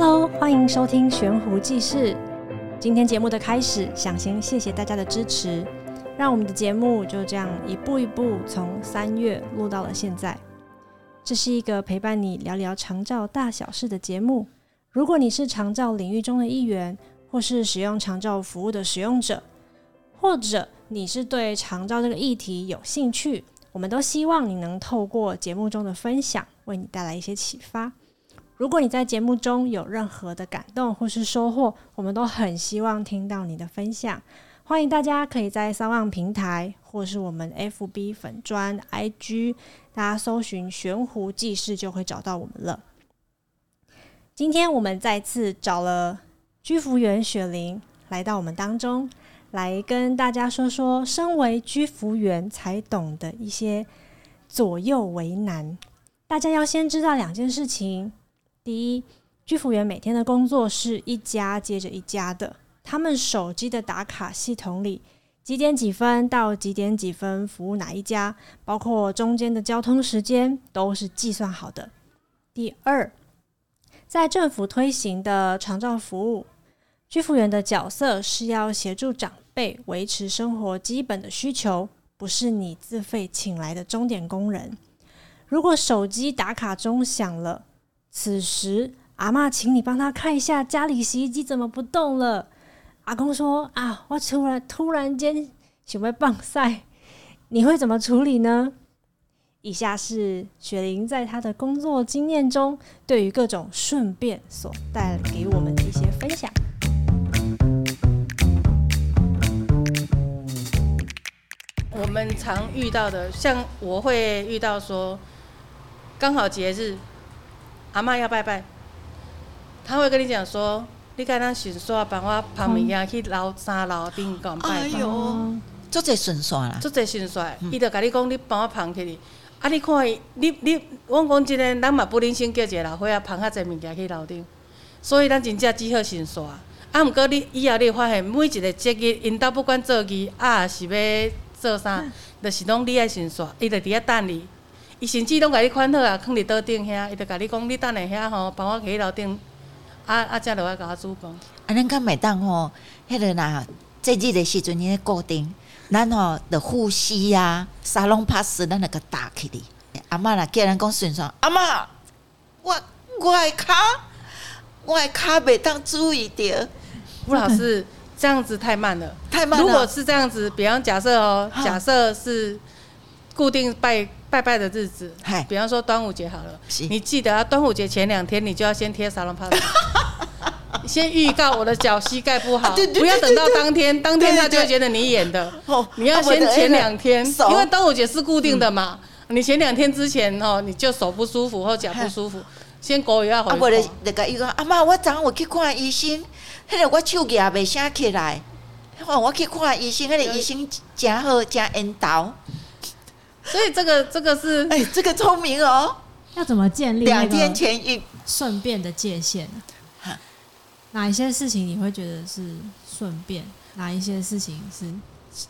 Hello，欢迎收听悬壶济世。今天节目的开始，想先谢谢大家的支持，让我们的节目就这样一步一步从三月录到了现在。这是一个陪伴你聊聊长照大小事的节目。如果你是长照领域中的一员，或是使用长照服务的使用者，或者你是对长照这个议题有兴趣，我们都希望你能透过节目中的分享，为你带来一些启发。如果你在节目中有任何的感动或是收获，我们都很希望听到你的分享。欢迎大家可以在 SoundOn 平台或是我们 FB 粉专 IG，大家搜寻“悬壶济世”就会找到我们了。今天我们再次找了居服员雪玲来到我们当中，来跟大家说说身为居服员才懂的一些左右为难。大家要先知道两件事情。第一，居服员每天的工作是一家接着一家的，他们手机的打卡系统里，几点几分到几点几分服务哪一家，包括中间的交通时间都是计算好的。第二，在政府推行的长照服务，居服员的角色是要协助长辈维持生活基本的需求，不是你自费请来的钟点工人。如果手机打卡钟响了，此时，阿嬷，请你帮他看一下家里洗衣机怎么不动了。阿公说：“啊，我突然突然间想要棒赛，你会怎么处理呢？”以下是雪玲在她的工作经验中，对于各种顺便所带给我们的一些分享。我们常遇到的，像我会遇到说，刚好节日。阿嬷要拜拜，他会跟你讲说：“你该当顺刷帮我旁边呀去楼三楼顶讲拜拜。”做这顺刷啦，做这顺刷，伊就跟你讲：“你帮我捧起哩。”啊，你看伊，你你，我讲真个，咱嘛不忍心叫一个老伙仔捧较侪物件去楼顶，所以咱真正只好顺刷。啊，毋过你以后你会发现每一个节日，因兜不管做几啊，是要做啥，就是拢你爱顺刷，伊就伫遐等你。伊甚至拢甲你款好啊，囥伫桌顶遐，伊就甲你讲，你等下遐吼，帮我去楼顶，啊啊，才落来甲我煮饭。啊，恁敢袂当吼，迄个呐，节日的时阵，伊咧固定，咱吼的呼吸啊，沙龙拍死，咱那个打起哩。阿嬷啦，叫人讲顺顺，阿嬷，我我的骹，我的骹袂当注意着。吴老师，这样子太慢了，太慢了。如果是这样子，比方假设哦，假设是固定拜。拜拜的日子，比方说端午节好了，你记得啊，端午节前两天你就要先贴沙龙帕斯，先预告我的脚膝盖不好，不要等到当天，当天他就会觉得你演的。你要先前两天，因为端午节是固定的嘛，你前两天之前哦，你就手不舒服或脚不舒服，先过一下好。啊，我那个伊讲阿妈，我昨昏我去看医生，迄个我手也未醒起来，我去看医生，迄个医生真好，真缘投。所以这个这个是哎，这个聪明哦。要怎么建立两天前一顺便的界限？哪一些事情你会觉得是顺便？哪一些事情是？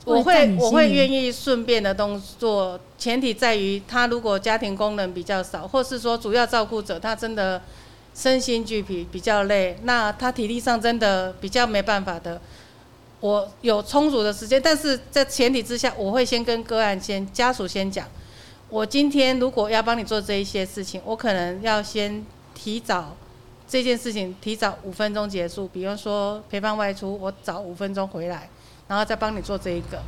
我会我会愿意顺便的动作，前提在于他如果家庭功能比较少，或是说主要照顾者他真的身心俱疲比较累，那他体力上真的比较没办法的。我有充足的时间，但是在前提之下，我会先跟个案先家属先讲，我今天如果要帮你做这一些事情，我可能要先提早这件事情提早五分钟结束，比方说陪伴外出，我早五分钟回来，然后再帮你做这一个。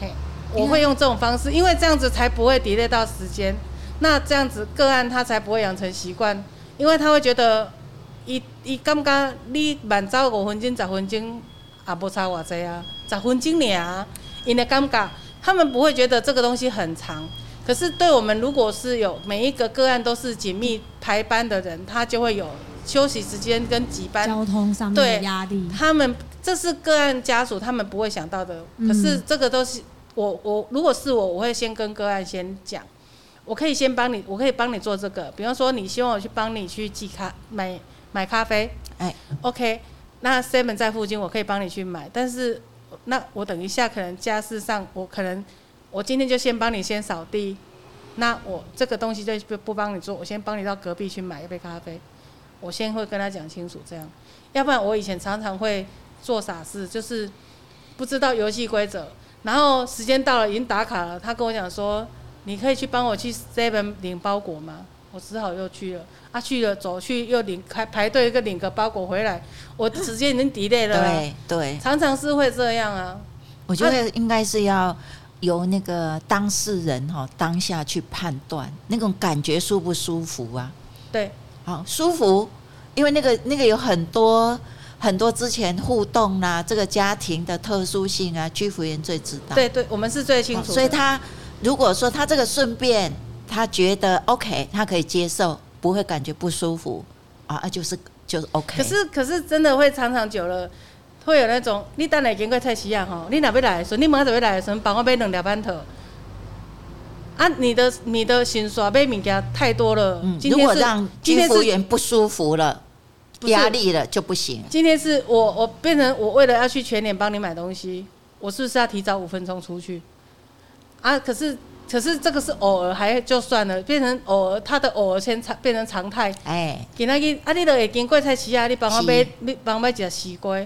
嘿，我会用这种方式，因为这样子才不会 delay 到时间，那这样子个案他才不会养成习惯，因为他会觉得，伊伊感觉你晚早五分钟十分钟。啊，不差我这啊，十分钟呢，因为尴尬，他们不会觉得这个东西很长。可是对我们，如果是有每一个个案都是紧密排班的人，他就会有休息时间跟挤班交通上面的压力。他们这是个案家属，他们不会想到的。可是这个都是我我如果是我，我会先跟个案先讲，我可以先帮你，我可以帮你做这个。比方说，你希望我去帮你去寄咖买买咖啡，哎，OK。那 seven 在附近，我可以帮你去买，但是那我等一下可能家事上，我可能我今天就先帮你先扫地，那我这个东西就不不帮你做，我先帮你到隔壁去买一杯咖啡，我先会跟他讲清楚，这样，要不然我以前常常会做傻事，就是不知道游戏规则，然后时间到了已经打卡了，他跟我讲说，你可以去帮我去 Seven 领包裹吗？我只好又去了，啊去了走去又领开排队一个领个包裹回来，我时间已经 delay 了，对对，常常是会这样啊。我觉得应该是要由那个当事人哈当下去判断那种感觉舒不舒服啊？对。好舒服，因为那个那个有很多很多之前互动啦、啊，这个家庭的特殊性啊，居服员最知道。对对，我们是最清楚。所以他如果说他这个顺便，他觉得 OK，他可以接受，不会感觉不舒服啊，就是就是 OK。可是可是真的会长长久了，会有那种你等下经过菜市啊吼，你哪边来的时候，你马上要来的时候，帮我买两条馒头。啊，你的你的薪水被物件太多了。嗯，如果让居服员不舒服了，压力了就不行。今天是我我变成我为了要去全年帮你买东西，我是不是要提早五分钟出去？啊，可是可是这个是偶尔还就算了，变成偶尔他的偶尔先变成常态。哎，今仔日啊，你都会经过菜市啊，你帮我买，你帮我买一只西瓜。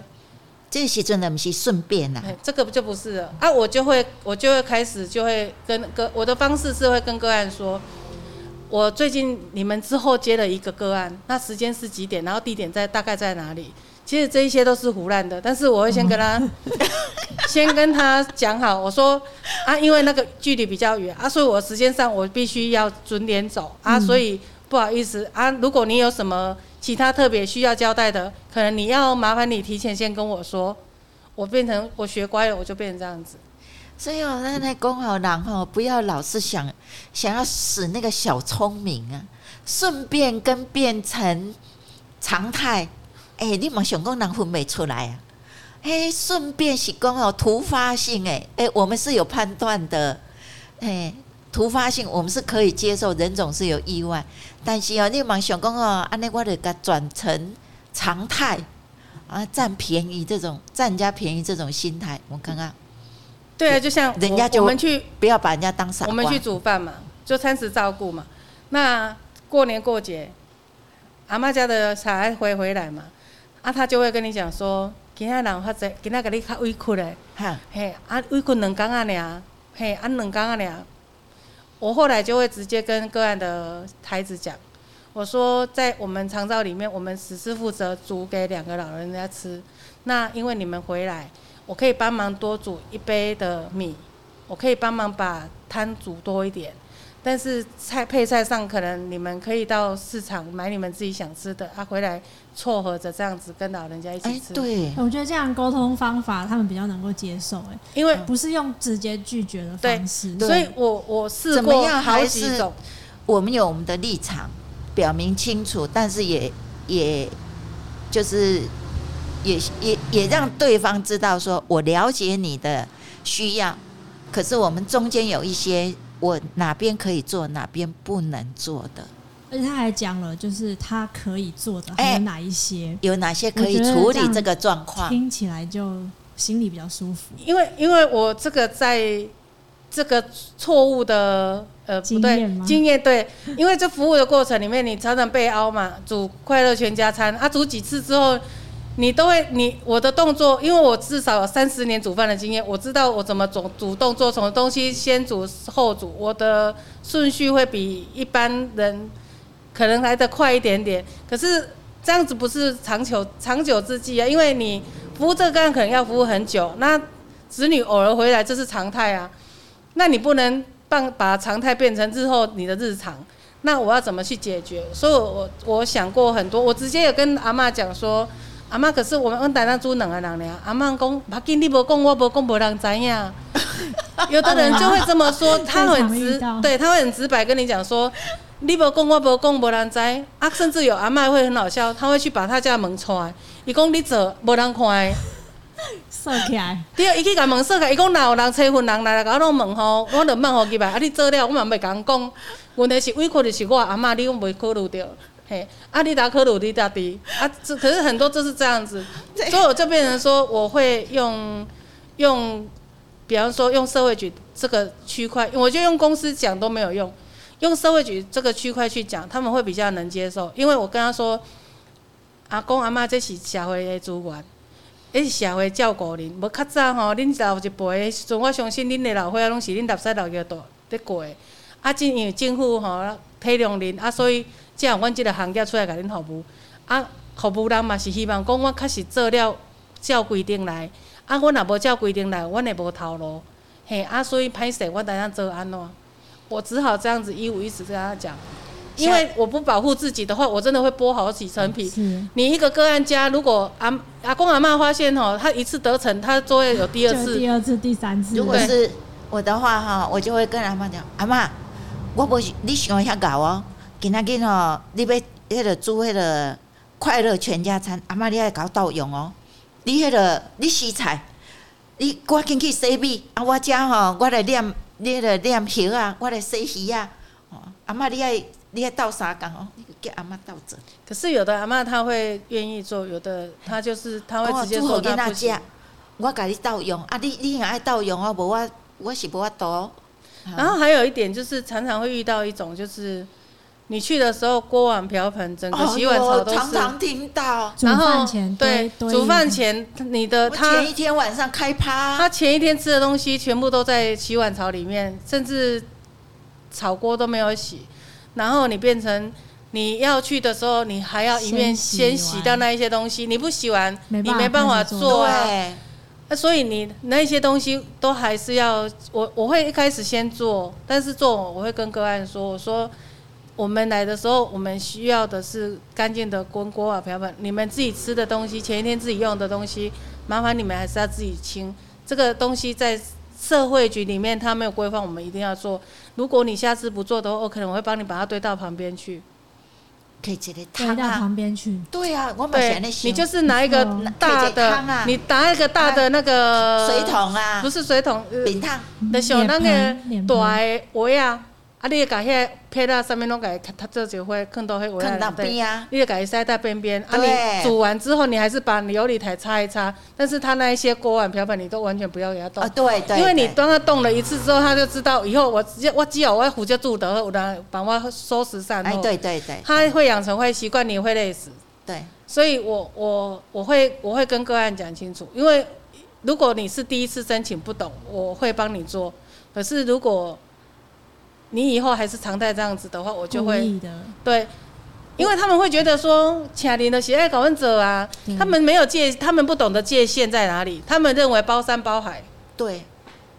这些真的不是顺便呐，这个就不是了啊！我就会，我就会开始就会跟个我的方式是会跟个案说，我最近你们之后接了一个个案，那时间是几点，然后地点在大概在哪里？其实这一些都是胡乱的，但是我会先跟他，嗯、先跟他讲好，我说啊，因为那个距离比较远啊，所以我时间上我必须要准点走啊，所以不好意思啊，如果你有什么。其他特别需要交代的，可能你要麻烦你提前先跟我说，我变成我学乖了，我就变成这样子。所以哦，那那公好人哦，不要老是想想要使那个小聪明啊，顺便跟变成常态。哎、欸，你莫想讲人分袂出来啊？哎、欸，顺便是讲哦，突发性哎哎、欸，我们是有判断的，哎、欸。突发性，我们是可以接受，人总是有意外，但是哦，你忙想讲哦，安尼我得给转成常态啊，占便宜这种占人家便宜这种心态，我看看。对啊，就像人家就我们去不要把人家当傻瓜。我们去煮饭嘛，就餐食照顾嘛。那过年过节，阿妈家的小孩回回来嘛，啊，他就会跟你讲说，今天人发财，今天给你较委屈嘞，哈，嘿，啊，委屈两工啊尔，嘿，啊两工啊尔。我后来就会直接跟个案的孩子讲，我说在我们长照里面，我们只是负责煮给两个老人家吃。那因为你们回来，我可以帮忙多煮一杯的米，我可以帮忙把汤煮多一点。但是菜配菜上，可能你们可以到市场买你们自己想吃的，啊，回来撮合着这样子跟老人家一起吃。欸、对，我觉得这样沟通方法他们比较能够接受，哎，因为不是用直接拒绝的方式。对，所以我我试过好几种，我们有我们的立场，表明清楚，但是也也就是也也也让对方知道说，我了解你的需要，可是我们中间有一些。我哪边可以做，哪边不能做的，而且他还讲了，就是他可以做的还有哪一些，欸、有哪些可以处理这个状况，听起来就心里比较舒服。因为因为我这个在这个错误的呃不对经验对，因为这服务的过程里面，你常常被凹嘛，煮快乐全家餐啊，煮几次之后。你都会，你我的动作，因为我至少有三十年煮饭的经验，我知道我怎么主主动做什么东西，先煮后煮，我的顺序会比一般人可能来得快一点点。可是这样子不是长久长久之计啊，因为你服务这个可能要服务很久，那子女偶尔回来这是常态啊，那你不能把把常态变成日后你的日常，那我要怎么去解决？所以我我想过很多，我直接有跟阿嬷讲说。阿嬷，可是我们阮台南煮两个人俩。阿嬷讲，把紧你无讲，我无讲，无人知影。有的人就会这么说，他很直，对，他会很直白跟你讲说，你无讲，我无讲，无人知。啊，甚至有阿嬷会很好笑，他会去把他家门踹，伊讲你做，无人看。锁起来。对，伊去甲门锁起来，伊讲若有人催婚人来来甲我拢问吼，我就问互伊吧。啊，你做了，我嘛袂甲讲。问题是委屈的是我阿嬷，你讲袂考虑到。嘿，阿迪达科鲁迪达迪啊，这可是很多都是这样子，所以我就变成说，我会用用，比方说用社会局这个区块，我就用公司讲都没有用，用社会局这个区块去讲，他们会比较能接受，因为我跟他说，阿公阿妈这是社会的资源，这是社会照顾恁。无较早吼，恁老一辈的时阵，我相信恁的老岁仔拢是恁老师老爷都在过的。啊，正因为政府吼体谅恁，啊，所以才有阮即个行业出来甲恁服务。啊，服务人嘛是希望讲，我确实做了照规定来。啊，阮若无照规定来，阮会无头路。嘿，啊，所以歹势，我等下做安怎？我只好这样子一五一十跟他讲。因为我不保护自己的话，我真的会剥好几层皮。你一个个案家，如果阿阿公阿妈发现吼，他一次得逞，他就会有第二次、第二次、第三次。如果是我的话哈，我就会跟阿妈讲：阿妈，我不你喜欢遐搞哦，今仔日吼，你要迄个煮迄个快乐全家餐，阿妈你爱搞倒用哦。你迄个你洗菜，你赶紧去洗米啊！我遮吼，我来念你迄个念鱼啊，我来洗鱼啊。阿妈你爱。你爱倒三缸哦？你给阿妈倒着。可是有的阿妈她会愿意做，有的她就是她会直接说她不行。我甲你倒用啊，你你也爱倒用哦，无我我是无法度。然后还有一点就是，常常会遇到一种就是，你去的时候锅碗瓢盆整个洗碗槽都是。常常听到。然后对，煮饭前你的他前一天晚上开趴，他前一天吃的东西全部都在洗碗槽里面，甚至炒锅都没有洗。然后你变成你要去的时候，你还要一面先洗掉那一些东西，你不洗完，你没办法做啊。那所以你那些东西都还是要我我会一开始先做，但是做我会跟个案说，我说我们来的时候，我们需要的是干净的锅锅碗瓢盆，你们自己吃的东西，前一天自己用的东西，麻烦你们还是要自己清。这个东西在。社会局里面他没有规范，我们一定要做。如果你下次不做的话，我可能会帮你把它堆到旁边去。可以直接堆到旁边去。对啊，我们你就是拿一个大的，啊、你拿一个大的那个水桶啊，不是水桶，饼烫，那小那个大的锅啊。啊！你甲迄配料上面拢甲伊它做就会看到迄个，边啊，你就甲伊塞在边边。啊，你煮完之后，你还是把你流理台擦一擦。但是它那一些锅碗瓢盆，你都完全不要给它动。啊，对对。因为你当它动了一次之后，他就知道以后我直接我只要我要胡椒煮的，我当把我收拾善后。哎，对对对。他会养成坏习惯，你会累死。对。所以我我我会我会跟个案讲清楚，因为如果你是第一次申请不懂，我会帮你做。可是如果你以后还是常态这样子的话，我就会对，因为他们会觉得说，请你的喜爱搞问者啊，他们没有界，他们不懂得界限在哪里，他们认为包山包海。对，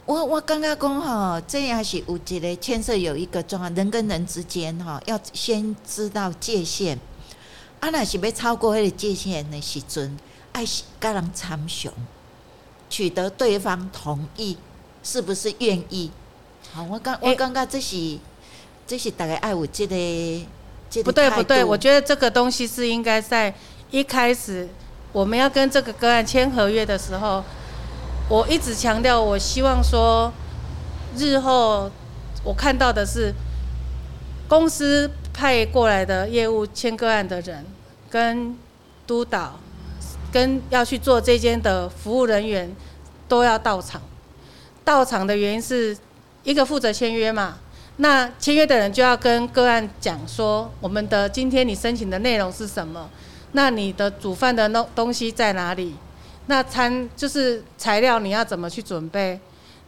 我我刚刚讲哈，这样是有一个牵涉有一个状况，人跟人之间哈，要先知道界限。啊，那是要超过那个界限的时阵，爱跟人参详，取得对方同意，是不是愿意？好，我刚我刚刚这是、欸、这是大概爱我这个这个不对不对，我觉得这个东西是应该在一开始我们要跟这个个案签合约的时候，我一直强调，我希望说日后我看到的是公司派过来的业务签个案的人跟督导跟要去做这间的服务人员都要到场，到场的原因是。一个负责签约嘛，那签约的人就要跟个案讲说，我们的今天你申请的内容是什么？那你的煮饭的东东西在哪里？那餐就是材料你要怎么去准备？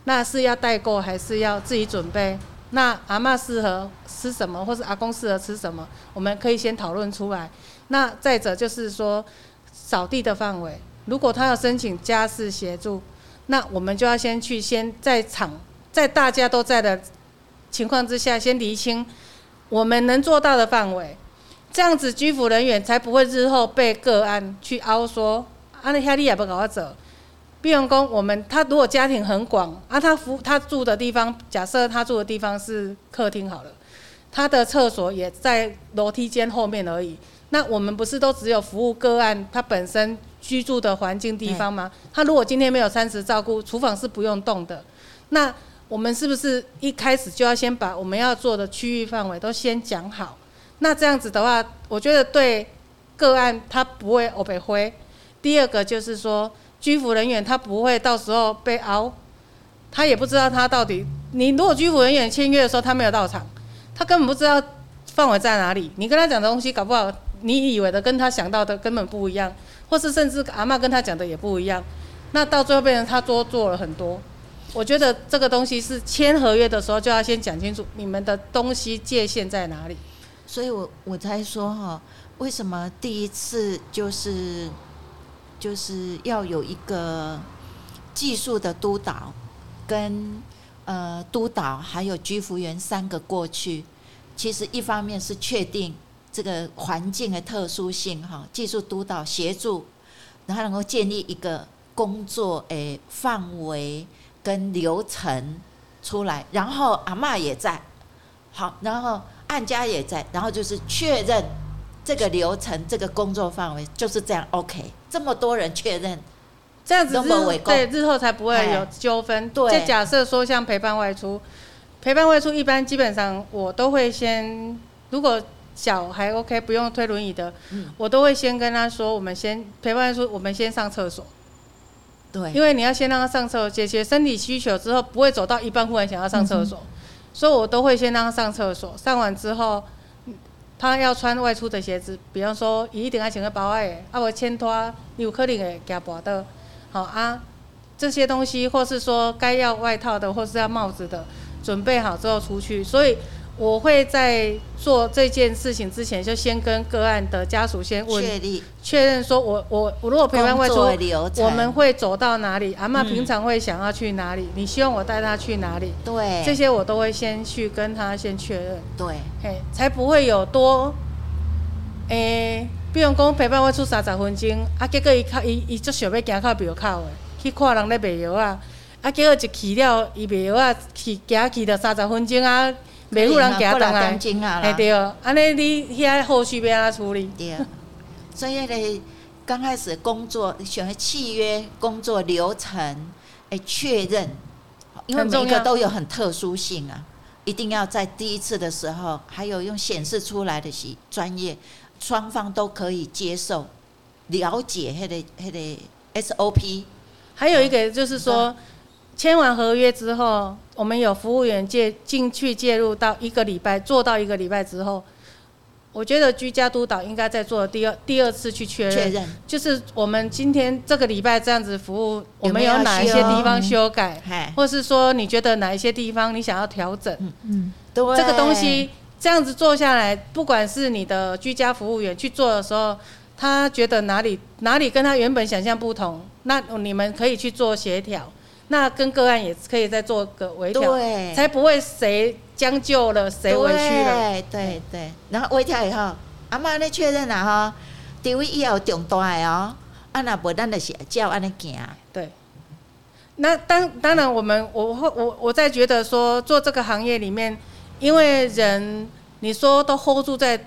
那是要代购还是要自己准备？那阿嬷适合吃什么，或是阿公适合吃什么？我们可以先讨论出来。那再者就是说，扫地的范围，如果他要申请家事协助，那我们就要先去先在场。在大家都在的情况之下，先厘清我们能做到的范围，这样子居服人员才不会日后被个案去凹说，啊，那下你也不搞我走。比如说，我们他如果家庭很广，啊，他服他住的地方，假设他住的地方是客厅好了，他的厕所也在楼梯间后面而已。那我们不是都只有服务个案他本身居住的环境地方吗？他如果今天没有餐食照顾，厨房是不用动的。那我们是不是一开始就要先把我们要做的区域范围都先讲好？那这样子的话，我觉得对个案他不会欧被灰。第二个就是说，居服人员他不会到时候被熬，他也不知道他到底。你如果居服人员签约的时候他没有到场，他根本不知道范围在哪里。你跟他讲的东西搞不好你以为的跟他想到的根本不一样，或是甚至阿嬷跟他讲的也不一样，那到最后变成他多做了很多。我觉得这个东西是签合约的时候就要先讲清楚，你们的东西界限在哪里。所以我我才说哈，为什么第一次就是就是要有一个技术的督导，跟呃督导还有居服员三个过去，其实一方面是确定这个环境的特殊性哈，技术督导协助，然后能够建立一个工作诶范围。跟流程出来，然后阿妈也在，好，然后按家也在，然后就是确认这个流程、这个工作范围就是这样。OK，这么多人确认，这样子日对日后才不会有纠纷。对，就假设说像陪伴外出，陪伴外出一般基本上我都会先，如果小孩 OK，不用推轮椅的，嗯，我都会先跟他说，我们先陪伴外出，我们先上厕所。对，因为你要先让他上厕所，解决生理需求之后，不会走到一半忽然想要上厕所，嗯、所以我都会先让他上厕所。上完之后，他要穿外出的鞋子，比方说，伊一定要穿个包鞋，啊，我牵拖，有可能会夹脖的，好啊，这些东西，或是说该要外套的，或是要帽子的，准备好之后出去，所以。我会在做这件事情之前，就先跟个案的家属先问确认确认，说我我我如果陪伴外出，我们会走到哪里？阿嬷平常会想要去哪里？嗯、你希望我带她去哪里？对，这些我都会先去跟他先确认。对，嘿，才不会有多，诶、欸，比如讲陪伴外出三十分钟，啊，结果伊靠伊伊就想要行靠庙口的，去看人咧卖药啊，啊，结果一去了，伊卖药啊，去行去了三十分钟啊。每户人行动啊，哎对，安尼你遐后续要安怎处理？对，所以咧，刚开始工作选契约工作流程，哎确认，因为每个都有很特殊性啊，一定要在第一次的时候，还有用显示出来的是专业，双方都可以接受、了解，迄个迄个 SOP，还有一个就是说。签完合约之后，我们有服务员介进去介入到一个礼拜，做到一个礼拜之后，我觉得居家督导应该在做第二第二次去确认，确认，就是我们今天这个礼拜这样子服务，我们有哪一些地方修改，或是说你觉得哪一些地方你想要调整？嗯嗯，对，这个东西这样子做下来，不管是你的居家服务员去做的时候，他觉得哪里哪里跟他原本想象不同，那你们可以去做协调。那跟个案也可以再做个微调，才不会谁将就了谁委屈了。对对对，然后微调以后，阿妈你确认了哈，地位以后重大的哦，啊那不咱就是照安尼行。对，那当当然我们我会我我在觉得说做这个行业里面，因为人你说都 hold 住在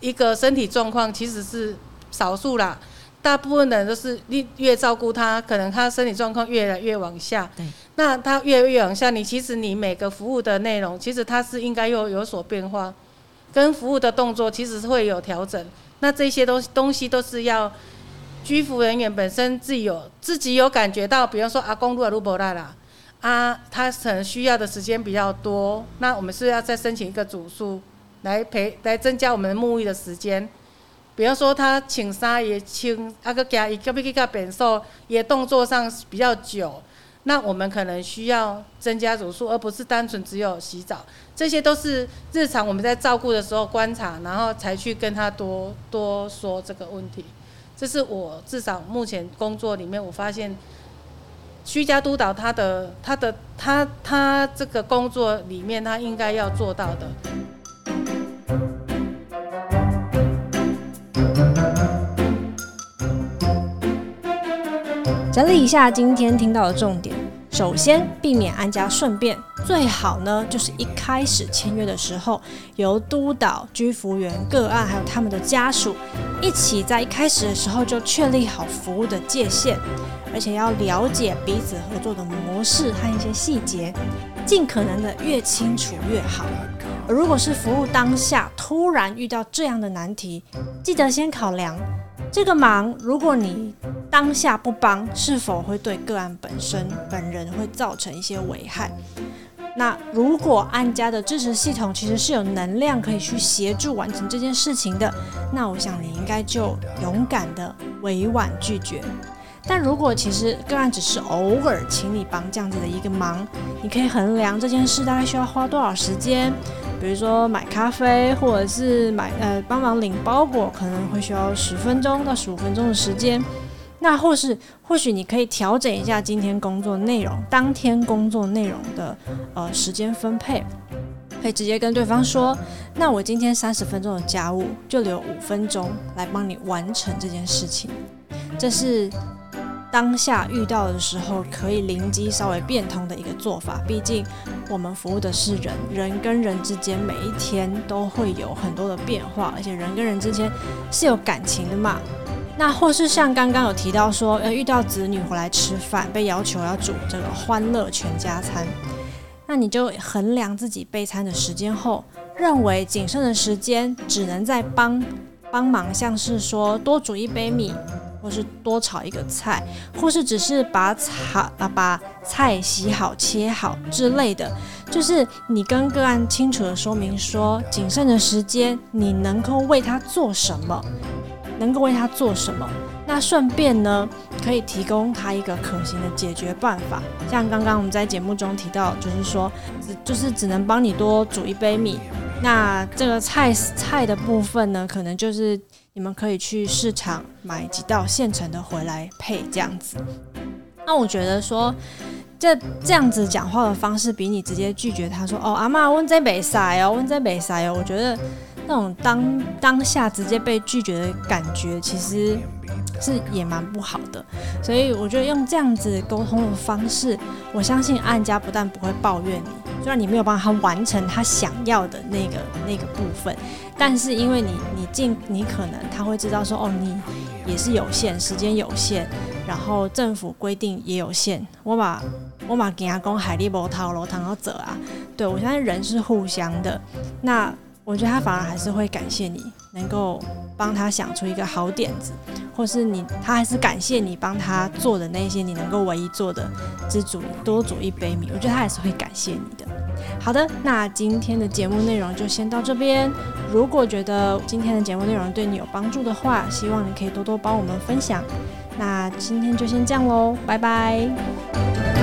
一个身体状况，其实是少数啦。大部分的人都是你越照顾他，可能他身体状况越来越往下。对。那他越来越往下，你其实你每个服务的内容，其实他是应该有有所变化，跟服务的动作其实是会有调整。那这些东西东西都是要居服人员本身自己有自己有感觉到，比方说阿公路啊路不大啦，啊，他可能需要的时间比较多，那我们是要再申请一个组数来陪来增加我们的沐浴的时间。比方说他请沙也请，啊个加伊个比个变瘦，也动作上比较久，那我们可能需要增加组数，而不是单纯只有洗澡。这些都是日常我们在照顾的时候观察，然后才去跟他多多说这个问题。这是我至少目前工作里面我发现，居家督导他的他的他他这个工作里面他应该要做到的。整理一下今天听到的重点。首先，避免安家顺便，最好呢就是一开始签约的时候，由督导、居服员、个案还有他们的家属一起在一开始的时候就确立好服务的界限，而且要了解彼此合作的模式和一些细节，尽可能的越清楚越好。而如果是服务当下突然遇到这样的难题，记得先考量。这个忙，如果你当下不帮，是否会对个案本身本人会造成一些危害？那如果安家的支持系统其实是有能量可以去协助完成这件事情的，那我想你应该就勇敢的委婉拒绝。但如果其实个案只是偶尔请你帮这样子的一个忙，你可以衡量这件事大概需要花多少时间，比如说买咖啡或者是买呃帮忙领包裹，可能会需要十分钟到十五分钟的时间。那或是或许你可以调整一下今天工作内容，当天工作内容的呃时间分配，可以直接跟对方说，那我今天三十分钟的家务就留五分钟来帮你完成这件事情。这是当下遇到的时候可以灵机稍微变通的一个做法。毕竟我们服务的是人，人跟人之间每一天都会有很多的变化，而且人跟人之间是有感情的嘛。那或是像刚刚有提到说，呃，遇到子女回来吃饭，被要求要煮这个欢乐全家餐，那你就衡量自己备餐的时间后，认为仅剩的时间只能再帮帮忙，像是说多煮一杯米，或是多炒一个菜，或是只是把炒啊把菜洗好切好之类的，就是你跟个案清楚的说明说，仅剩的时间你能够为他做什么。能够为他做什么？那顺便呢，可以提供他一个可行的解决办法。像刚刚我们在节目中提到，就是说，只就是只能帮你多煮一杯米。那这个菜菜的部分呢，可能就是你们可以去市场买几道现成的回来配这样子。那我觉得说，这这样子讲话的方式，比你直接拒绝他说：“哦，阿妈，我这没塞哦，我这没塞哦。”我觉得。那种当当下直接被拒绝的感觉，其实是也蛮不好的。所以我觉得用这样子沟通的方式，我相信按家不但不会抱怨你，虽然你没有帮他完成他想要的那个那个部分，但是因为你你尽你可能他会知道说，哦，你也是有限，时间有限，然后政府规定也有限。我把我把给阿公海力波涛楼堂要走啊，对，我相信人是互相的。那。我觉得他反而还是会感谢你能够帮他想出一个好点子，或是你他还是感谢你帮他做的那些你能够唯一做的，只煮多煮一杯米。我觉得他还是会感谢你的。好的，那今天的节目内容就先到这边。如果觉得今天的节目内容对你有帮助的话，希望你可以多多帮我们分享。那今天就先这样喽，拜拜。